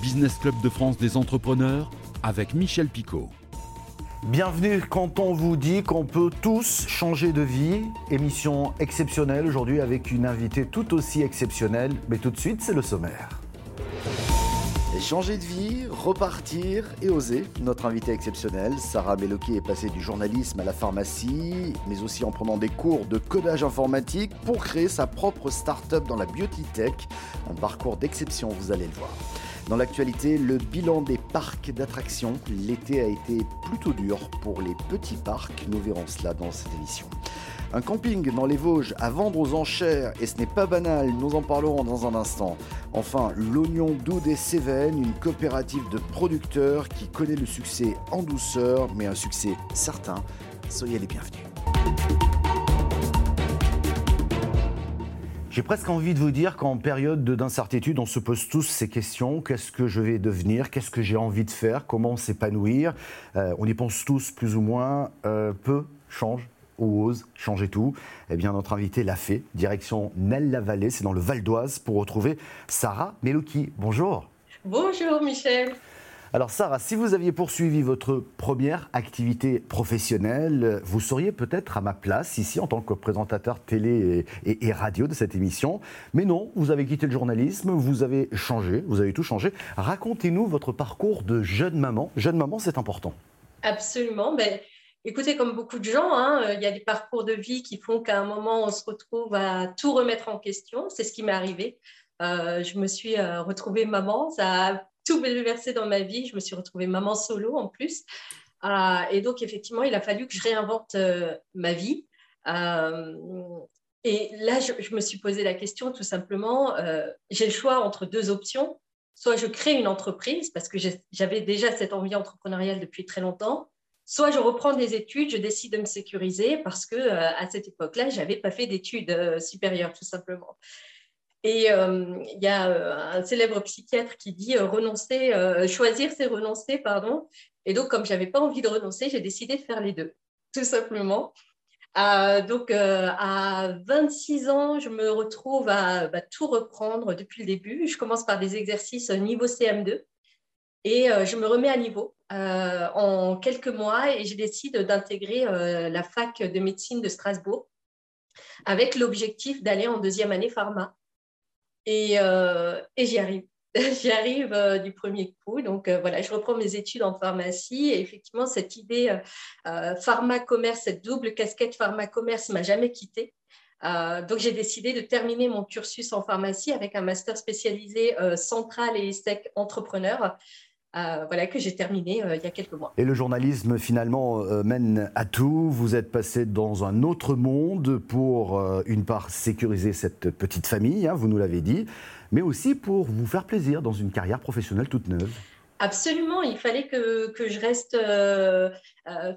Business Club de France des entrepreneurs avec Michel Picot. Bienvenue quand on vous dit qu'on peut tous changer de vie. Émission exceptionnelle aujourd'hui avec une invitée tout aussi exceptionnelle. Mais tout de suite, c'est le sommaire. Changer de vie, repartir et oser. Notre invitée exceptionnelle, Sarah Meloki, est passée du journalisme à la pharmacie, mais aussi en prenant des cours de codage informatique pour créer sa propre start-up dans la beauty tech. Un parcours d'exception, vous allez le voir. Dans l'actualité, le bilan des parcs d'attractions. L'été a été plutôt dur pour les petits parcs. Nous verrons cela dans cette émission. Un camping dans les Vosges à vendre aux enchères, et ce n'est pas banal, nous en parlerons dans un instant. Enfin, l'Oignon doux des Cévennes, une coopérative de producteurs qui connaît le succès en douceur, mais un succès certain. Soyez les bienvenus. J'ai presque envie de vous dire qu'en période d'incertitude, on se pose tous ces questions. Qu'est-ce que je vais devenir? Qu'est-ce que j'ai envie de faire? Comment s'épanouir? Euh, On y pense tous plus ou moins. Euh, peu change ou ose changer tout Eh bien, notre invité l'a fait. Direction Nel-la-Vallée, c'est dans le Val d'Oise, pour retrouver Sarah Melouki. Bonjour. Bonjour Michel. Alors Sarah, si vous aviez poursuivi votre première activité professionnelle, vous seriez peut-être à ma place ici en tant que présentateur télé et, radio de cette émission. Mais non, vous avez quitté le journalisme, vous avez changé, vous avez tout changé. Racontez-nous votre parcours de jeune maman. Jeune maman, c'est important. Absolument. Ben, Écoutez, comme beaucoup de gens, hein, euh, il y a des parcours de vie qui font qu'à un moment, on se retrouve à tout remettre en question. C'est ce qui m'est arrivé. Euh, je me suis euh, retrouvée maman. Ça tout bouleversé dans ma vie. Je me suis retrouvée maman solo en plus. et donc, effectivement, il a fallu que je réinvente ma vie. et là, je, je, me suis posé la question tout simplement. J'ai le choix entre deux options. Soit je crée une entreprise parce que j'avais déjà cette envie entrepreneuriale depuis très longtemps soit je reprends des études, je décide de me sécuriser parce que euh, à cette époque-là, je n'avais pas fait d'études euh, supérieures, tout simplement. Et euh, il y a un célèbre psychiatre qui dit renoncer, choisir, c'est renoncer, pardon. Et donc, comme je n'avais pas envie de renoncer, j'ai décidé de faire les deux, tout simplement. donc, à 26 ans, je me retrouve à bah, tout reprendre depuis le début. Je commence par des exercices niveau CM2 et je me remets à niveau. Euh, en quelques mois et je décide d'intégrer euh, la fac de médecine de Strasbourg avec l'objectif d'aller en deuxième année pharma. Et, euh, et j'y arrive. j'y arrive du premier coup. Donc voilà, je reprends mes études en pharmacie et effectivement, cette idée pharma-commerce, cette double casquette pharma-commerce m'a jamais quittée. donc, j'ai décidé de terminer mon cursus en pharmacie avec un master spécialisé central et sec entrepreneur euh, voilà, que j'ai terminé euh, il y a quelques mois. Et le journalisme, finalement, euh, mène à tout. Vous êtes passé dans un autre monde pour, une part, sécuriser cette petite famille, hein, vous nous l'avez dit, mais aussi pour vous faire plaisir dans une carrière professionnelle toute neuve. Absolument, il fallait que, que je reste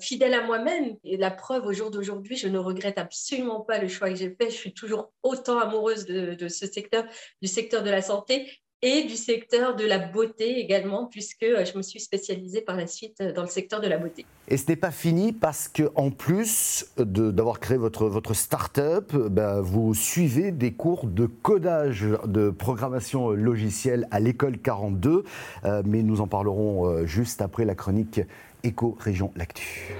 fidèle à moi-même. Et la preuve, au jour d'aujourd'hui, je ne regrette absolument pas le choix que j'ai fait. Je suis toujours autant amoureuse de, de, ce secteur, du secteur de la santé et du secteur de la beauté également, puisque euh, je me suis spécialisée par la suite euh, dans le secteur de la beauté. Et ce n'est pas fini parce qu'en plus d'avoir créé votre, votre start-up, bah, vous suivez des cours de codage de programmation logicielle à l'école 42, euh, mais nous en parlerons juste après la chronique Éco-Région Lactu.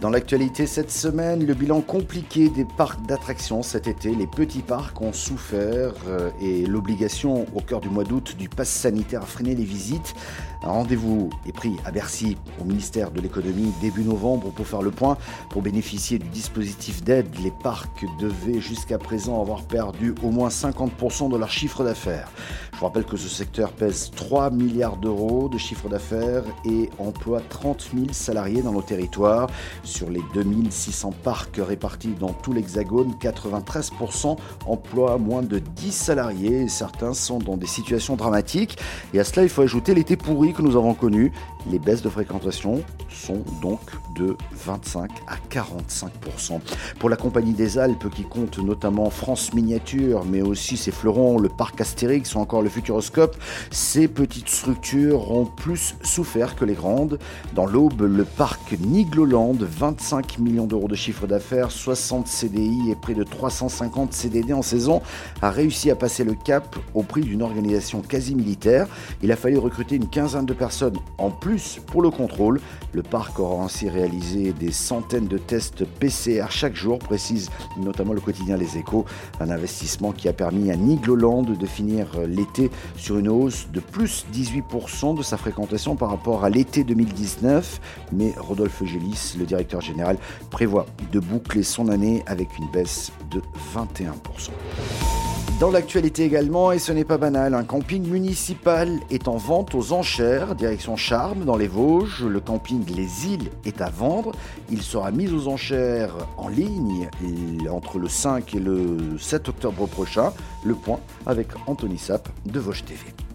Dans l'actualité cette semaine, le bilan compliqué des parcs d'attractions cet été. Les petits parcs ont souffert euh, et l'obligation au cœur du mois d'août du pass sanitaire a freiné les visites. Un rendez-vous est pris à Bercy au ministère de l'économie début novembre pour faire le point. Pour bénéficier du dispositif d'aide, les parcs devaient jusqu'à présent avoir perdu au moins 50% de leur chiffre d'affaires. Je vous rappelle que ce secteur pèse 3 milliards d'euros de chiffre d'affaires et emploie 30 000 salariés dans nos territoires. Sur les 2600 parcs répartis dans tout l'Hexagone, 93% emploient moins de 10 salariés certains sont dans des situations dramatiques. Et à cela, il faut ajouter l'été pourri que nous avons connu. Les baisses de fréquentation sont donc de 25 à 45%. Pour la Compagnie des Alpes, qui compte notamment France Miniature, mais aussi ses fleurons, le parc Astérix ou encore le Futuroscope, ces petites structures ont plus souffert que les grandes. Dans l'Aube, le parc Nigloland 25 millions d'euros de chiffre d'affaires, 60 CDI et près de 350 CDD en saison, a réussi à passer le cap au prix d'une organisation quasi militaire. Il a fallu recruter une quinzaine de personnes en plus pour le contrôle. Le parc aura ainsi réalisé des centaines de tests PCR chaque jour, précise notamment le quotidien Les Échos. Un investissement qui a permis à Nigloland de finir l'été sur une hausse de plus 18% de sa fréquentation par rapport à l'été 2019. Mais Rodolphe Gélis, le directeur général, prévoit de boucler son année avec une baisse de 21%. Dans l'actualité également, et ce n'est pas banal, un camping municipal est en vente aux enchères, direction Charme, dans les Vosges. Le camping Les Îles est à vendre. Il sera mis aux enchères en ligne entre le 5 et le 7 octobre prochain. Le point avec Anthony Sapp de Vosges TV.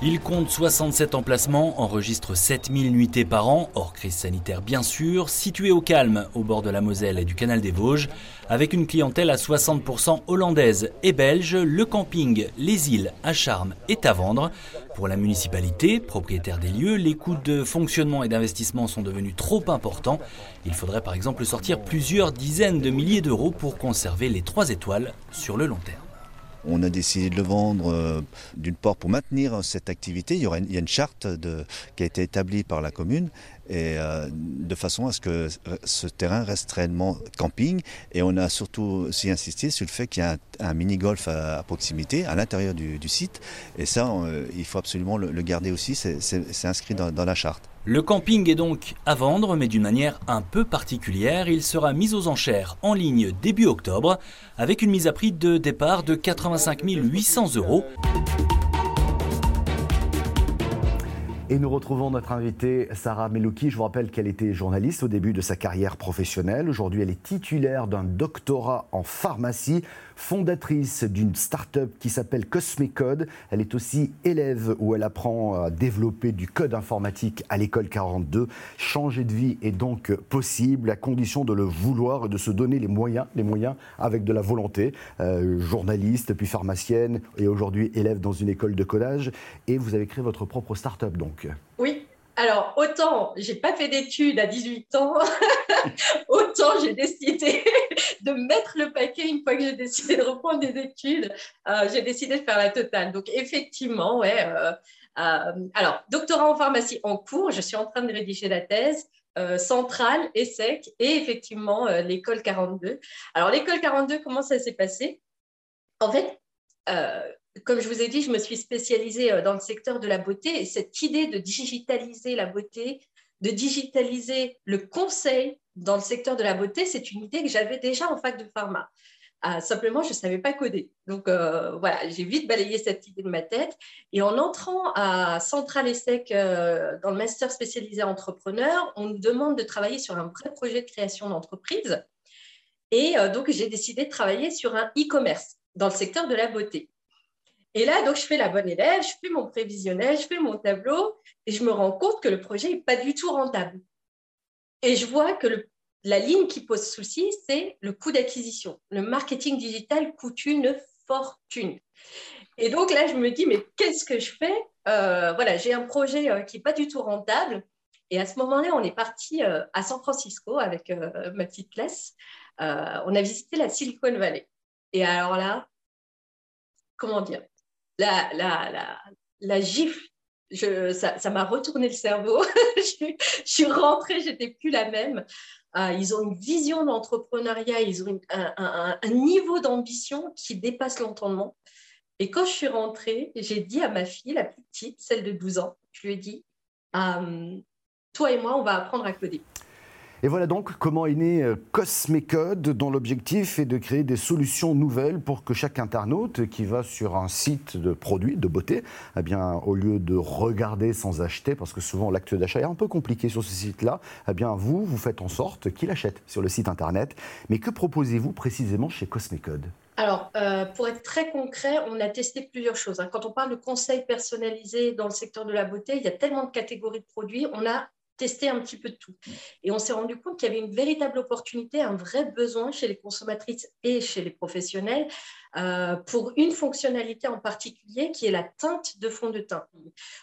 Il compte 67 emplacements, enregistre 7000 nuitées par an, hors crise sanitaire bien sûr, situé au calme au bord de la Moselle et du canal des Vosges. Avec une clientèle à 60% hollandaise et belge, le camping Les Îles à Charme est à vendre. Pour la municipalité, propriétaire des lieux, les coûts de fonctionnement et d'investissement sont devenus trop importants. Il faudrait par exemple sortir plusieurs dizaines de milliers d'euros pour conserver les 3 étoiles sur le long terme. On a décidé de le vendre euh, d'une part pour maintenir cette activité. Il y, y a une charte qui a été établie par la commune et euh, de façon à ce que ce terrain reste réellement camping. Et on a surtout aussi insisté sur le fait qu'il y a un, mini-golf à, proximité, à l'intérieur du, site. Et ça, il faut absolument le, garder aussi. C'est inscrit dans la charte. Le camping est donc à vendre, mais d'une manière un peu particulière. Il sera mis aux enchères en ligne début octobre, avec une mise à prix de départ de 85 800 euros. Et nous retrouvons notre invitée Sarah Melouki. Je vous rappelle qu'elle était journaliste au début de sa carrière professionnelle. Aujourd'hui, elle est titulaire d'un doctorat en pharmacie fondatrice d'une start-up qui s'appelle Cosmecode. Elle est aussi élève où elle apprend à développer du code informatique à l'école 42. Changer de vie est donc possible à condition de le vouloir et de se donner les moyens, les moyens avec de la volonté. Euh, journaliste, puis pharmacienne et aujourd'hui élève dans une école de codage. Et vous avez créé votre propre start-up donc. Oui, alors, autant j'ai pas fait d'études à 18 ans, autant j'ai décidé de mettre le paquet une fois que j'ai décidé de reprendre des études. Euh, j'ai décidé de faire la totale. Donc, effectivement, ouais. Euh, euh, alors, doctorat en pharmacie en cours, je suis en train de rédiger la thèse. centrale, ESSEC et effectivement l'école 42. Alors l'école 42, comment ça s'est passé? En fait, comme je vous ai dit, je me suis spécialisée euh, dans le secteur de la beauté et cette idée de digitaliser la beauté, de digitaliser le conseil dans le secteur de la beauté, c'est une idée que j'avais déjà en fac de pharma. Ah, simplement, je ne savais pas coder. Donc euh, voilà, j'ai vite balayé cette idée de ma tête. Et en entrant à Central ESSEC euh, dans le master spécialisé entrepreneur, on nous demande de travailler sur un vrai projet de création d'entreprise. Et donc, j'ai décidé de travailler sur un e-commerce dans le secteur de la beauté. Et là, donc, je fais la bonne élève, je fais mon prévisionnel, je fais mon tableau et je me rends compte que le projet n'est pas du tout rentable. Et je vois que la ligne qui pose souci, c'est le coût d'acquisition. Le marketing digital coûte une fortune. Et donc là, je me dis, mais qu'est-ce que je fais? Euh, Voilà, j'ai un projet euh, qui n'est pas du tout rentable. Et à ce moment-là, on est parti euh, à San Francisco avec ma petite classe. on a visité la Silicon Valley. Et alors là, comment dire? La, la, la, gifle, je, ça m'a retourné le cerveau. je, suis rentrée, j'étais plus la même. Euh, ils ont une vision d'entrepreneuriat, ils ont un, niveau d'ambition qui dépasse l'entendement. Et quand je suis rentrée, j'ai dit à ma fille, la plus petite, celle de 12 ans, je lui ai dit, euh, toi et moi, on va apprendre à coder. Et voilà donc comment est né euh, Cosmecode, dont l'objectif est de créer des solutions nouvelles pour que chaque internaute qui va sur un site de produits de beauté, eh bien, au lieu de regarder sans acheter, parce que souvent l'acte d'achat est un peu compliqué sur ce site-là, eh bien, vous, vous faites en sorte qu'il achète sur le site internet. Mais que proposez-vous précisément chez Cosmecode alors, euh, pour être très concret, on a testé plusieurs choses. Hein. Quand on parle de conseils personnalisés dans le secteur de la beauté, il y a tellement de catégories de produits. On a tester un petit peu tout. Et on s'est rendu compte qu'il y avait une véritable opportunité, un vrai besoin chez les consommatrices et chez les professionnels euh, pour une fonctionnalité en particulier qui est la teinte de fond de teint.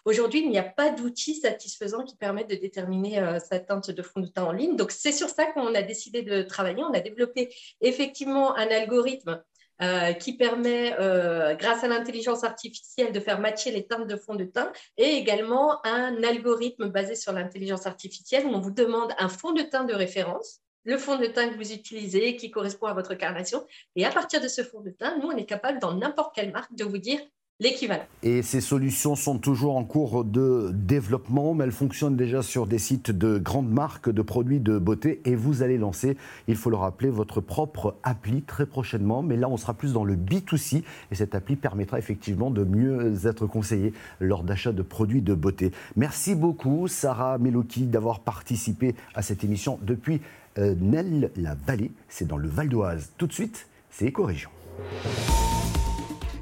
Aujourd'hui, il n'y a pas d'outil satisfaisant qui permette de déterminer euh, sa teinte de fond de teint en ligne. Donc, c'est sur ça qu'on a décidé de travailler. On a développé effectivement un algorithme euh, qui permet, euh, grâce à l'intelligence artificielle, de faire matcher les teintes de fond de teint, et également un algorithme basé sur l'intelligence artificielle où on vous demande un fond de teint de référence, le fond de teint que vous utilisez, qui correspond à votre carnation, et à partir de ce fond de teint, nous, on est capable, dans n'importe quelle marque, de vous dire l'équivalent. Et ces solutions sont toujours en cours de développement, mais elles fonctionnent déjà sur des sites de grandes marques de produits de beauté et vous allez lancer, il faut le rappeler, votre propre appli très prochainement. Mais là, on sera plus dans le B2C et cette appli permettra effectivement de mieux être conseillé lors d'achat de produits de beauté. Merci beaucoup, Sarah Meloki, d'avoir participé à cette émission depuis euh, Nel-la-Vallée. C'est dans le Val d'Oise. Tout de suite, c'est Éco-Région.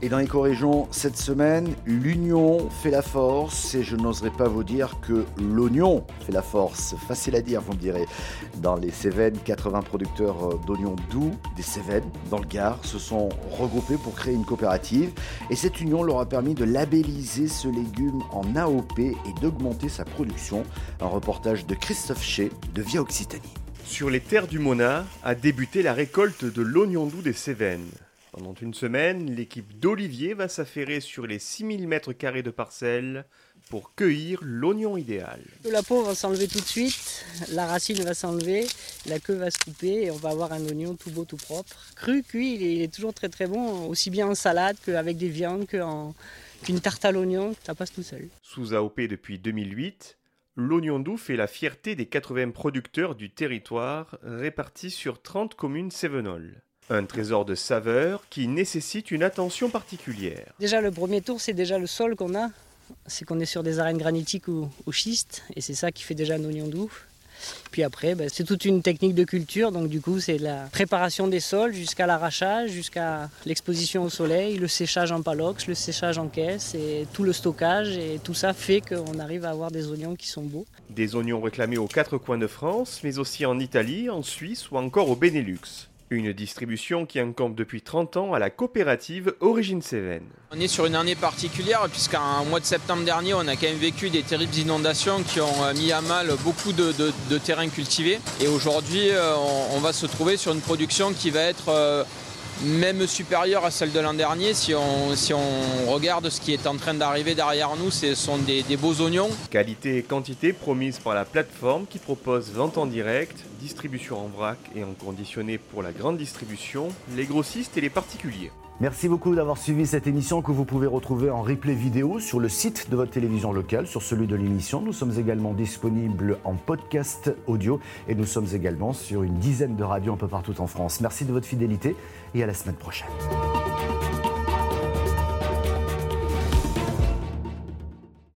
Et dans l'éco-région, cette semaine, l'union fait la force et je n'oserais pas vous dire que l'oignon fait la force. Facile à dire, vous me direz. Dans les Cévennes, 80 producteurs d'oignons doux des Cévennes, dans le Gard, se sont regroupés pour créer une coopérative. Et cette union leur a permis de labelliser ce légume en AOP et d'augmenter sa production. Un reportage de Christophe Chez de Via Occitanie. Sur les terres du Mona a débuté la récolte de l'oignon doux des Cévennes. Pendant une semaine, l'équipe d'Olivier va s'affairer sur les 6000 mètres carrés de parcelles pour cueillir l'oignon idéal. La peau va s'enlever tout de suite, la racine va s'enlever, la queue va se couper et on va avoir un oignon tout beau, tout propre. Cru, cuit, il est, toujours très très bon, aussi bien en salade qu'avec des viandes, qu'une tarte à l'oignon, ça passe tout seul. Sous AOP depuis 2008, l'oignon doux fait la fierté des 80 producteurs du territoire répartis sur 30 communes cévenoles. Un trésor de saveur qui nécessite une attention particulière. Déjà, le premier tour, c'est déjà le sol qu'on a. C'est qu'on est sur des arènes granitiques ou, au schiste, et c'est ça qui fait déjà un oignon doux. Puis après, ben, c'est toute une technique de culture, donc du coup, c'est la préparation des sols jusqu'à l'arrachage, jusqu'à l'exposition au soleil, le séchage en palox, le séchage en caisse, et tout le stockage, et tout ça fait qu'on arrive à avoir des oignons qui sont beaux. Des oignons réclamés aux quatre coins de France, mais aussi en Italie, en Suisse ou encore au Benelux. Une distribution qui incombe depuis 30 ans à la coopérative Origine Cévennes. On est sur une année particulière puisqu'en mois de septembre dernier, on a quand même vécu des terribles inondations qui ont euh, mis à mal beaucoup de, terrains cultivés. Et aujourd'hui, euh, on, va se trouver sur une production qui va être euh, même supérieure à celle de l'an dernier. Si on, regarde ce qui est en train d'arriver derrière nous, ce sont des, des, beaux oignons. Qualité et quantité promises par la plateforme qui propose vente en direct, distribution en vrac et en conditionné pour la grande distribution, les grossistes et les particuliers. Merci beaucoup d'avoir suivi cette émission que vous pouvez retrouver en replay vidéo sur le site de votre télévision locale, sur celui de l'émission. Nous sommes également disponibles en podcast audio et nous sommes également sur une dizaine de radios un peu partout en France. Merci de votre fidélité et à la semaine prochaine.